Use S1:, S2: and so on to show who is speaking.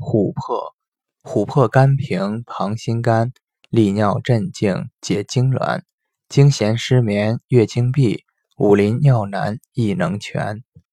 S1: 琥珀，琥珀甘平，旁心甘，利尿镇静，解痉挛，惊痫失眠，月经闭，五苓尿难，亦能全。